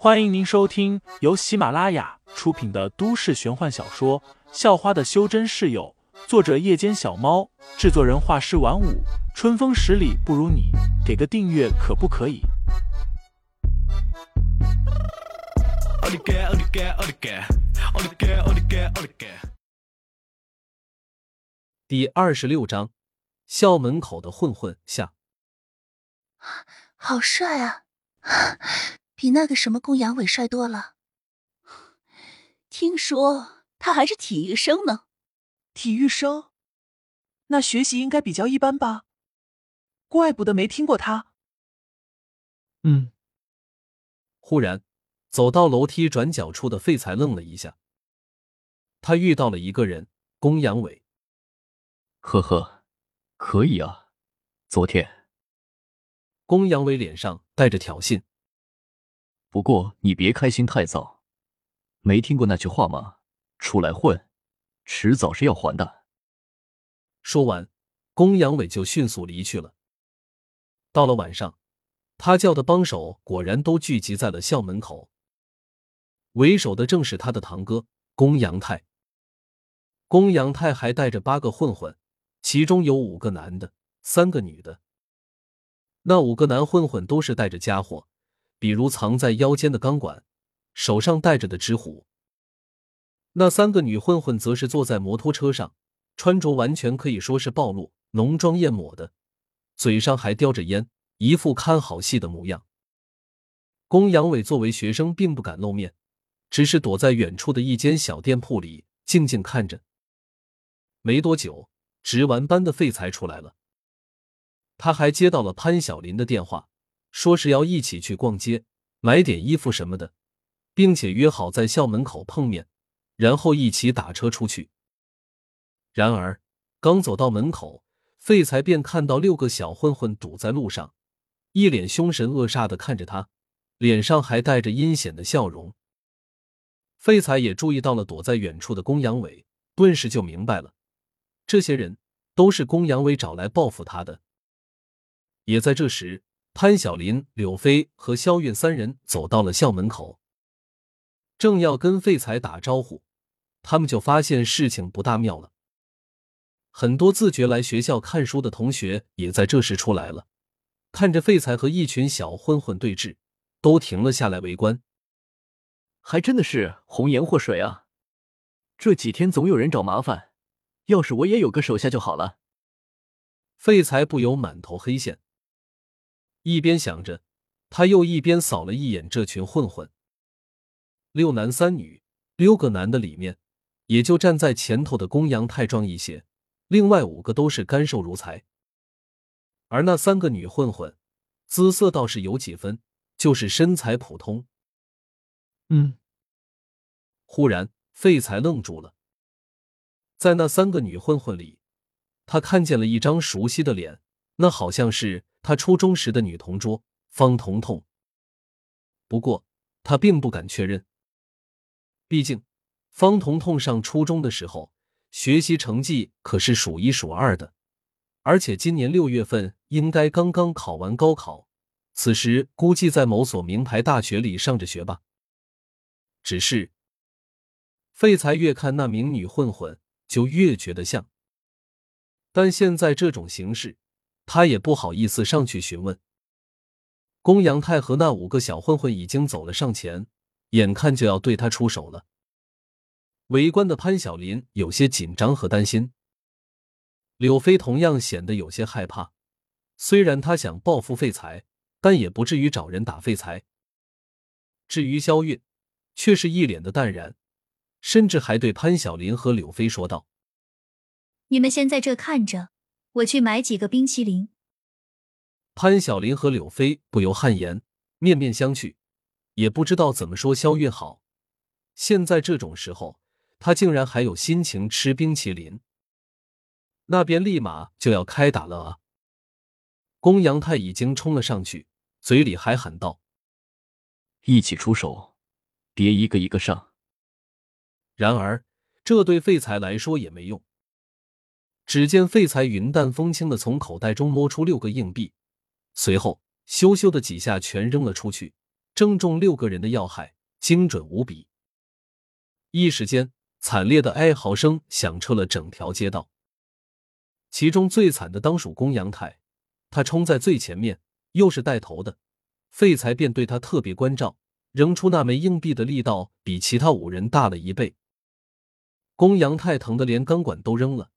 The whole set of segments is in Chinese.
欢迎您收听由喜马拉雅出品的都市玄幻小说《校花的修真室友》，作者：夜间小猫，制作人：画师晚舞，春风十里不如你，给个订阅可不可以？第二十六章，校门口的混混下，好帅啊！比那个什么公羊伟帅多了。听说他还是体育生呢。体育生？那学习应该比较一般吧？怪不得没听过他。嗯。忽然，走到楼梯转角处的废材愣了一下。他遇到了一个人，公羊伟。呵呵，可以啊。昨天，公羊伟脸上带着挑衅。不过你别开心太早，没听过那句话吗？出来混，迟早是要还的。说完，公羊伟就迅速离去了。到了晚上，他叫的帮手果然都聚集在了校门口。为首的正是他的堂哥公羊泰。公羊泰还带着八个混混，其中有五个男的，三个女的。那五个男混混都是带着家伙。比如藏在腰间的钢管，手上戴着的纸虎。那三个女混混则是坐在摩托车上，穿着完全可以说是暴露，浓妆艳抹的，嘴上还叼着烟，一副看好戏的模样。公羊伟作为学生，并不敢露面，只是躲在远处的一间小店铺里静静看着。没多久，值完班的废材出来了，他还接到了潘晓林的电话。说是要一起去逛街，买点衣服什么的，并且约好在校门口碰面，然后一起打车出去。然而，刚走到门口，废材便看到六个小混混堵在路上，一脸凶神恶煞的看着他，脸上还带着阴险的笑容。废材也注意到了躲在远处的公羊伟，顿时就明白了，这些人都是公羊伟找来报复他的。也在这时。潘晓林、柳飞和肖韵三人走到了校门口，正要跟废材打招呼，他们就发现事情不大妙了。很多自觉来学校看书的同学也在这时出来了，看着废材和一群小混混对峙，都停了下来围观。还真的是红颜祸水啊！这几天总有人找麻烦，要是我也有个手下就好了。废材不由满头黑线。一边想着，他又一边扫了一眼这群混混。六男三女，六个男的里面，也就站在前头的公羊太壮一些，另外五个都是干瘦如柴。而那三个女混混，姿色倒是有几分，就是身材普通。嗯。忽然，废材愣住了，在那三个女混混里，他看见了一张熟悉的脸，那好像是。他初中时的女同桌方彤彤，不过他并不敢确认。毕竟方彤彤上初中的时候，学习成绩可是数一数二的，而且今年六月份应该刚刚考完高考，此时估计在某所名牌大学里上着学吧。只是废材越看那名女混混，就越觉得像。但现在这种形式。他也不好意思上去询问。公羊太和那五个小混混已经走了上前，眼看就要对他出手了。围观的潘晓林有些紧张和担心，柳飞同样显得有些害怕。虽然他想报复废材，但也不至于找人打废材。至于肖韵，却是一脸的淡然，甚至还对潘晓林和柳飞说道：“你们先在这看着。”我去买几个冰淇淋。潘晓林和柳飞不由汗颜，面面相觑，也不知道怎么说肖韵好。现在这种时候，他竟然还有心情吃冰淇淋。那边立马就要开打了啊！公羊太已经冲了上去，嘴里还喊道：“一起出手，别一个一个上。”然而，这对废材来说也没用。只见废材云淡风轻的从口袋中摸出六个硬币，随后咻咻的几下全扔了出去，正中六个人的要害，精准无比。一时间，惨烈的哀嚎声响彻了整条街道。其中最惨的当属公羊太，他冲在最前面，又是带头的，废材便对他特别关照，扔出那枚硬币的力道比其他五人大了一倍。公羊太疼得连钢管都扔了，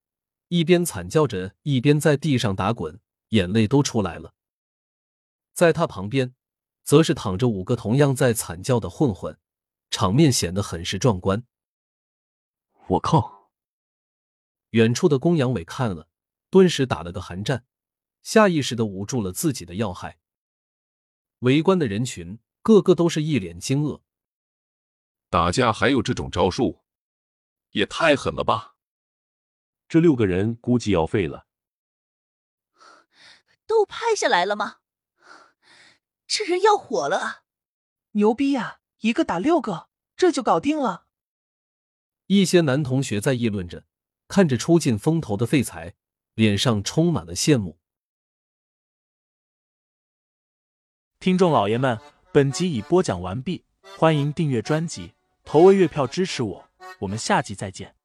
一边惨叫着，一边在地上打滚，眼泪都出来了。在他旁边，则是躺着五个同样在惨叫的混混，场面显得很是壮观。我靠！远处的公羊伟看了。顿时打了个寒战，下意识的捂住了自己的要害。围观的人群个个都是一脸惊愕。打架还有这种招数，也太狠了吧！这六个人估计要废了。都拍下来了吗？这人要火了！牛逼呀！一个打六个，这就搞定了。一些男同学在议论着，看着出尽风头的废材。脸上充满了羡慕。听众老爷们，本集已播讲完毕，欢迎订阅专辑，投喂月票支持我，我们下集再见。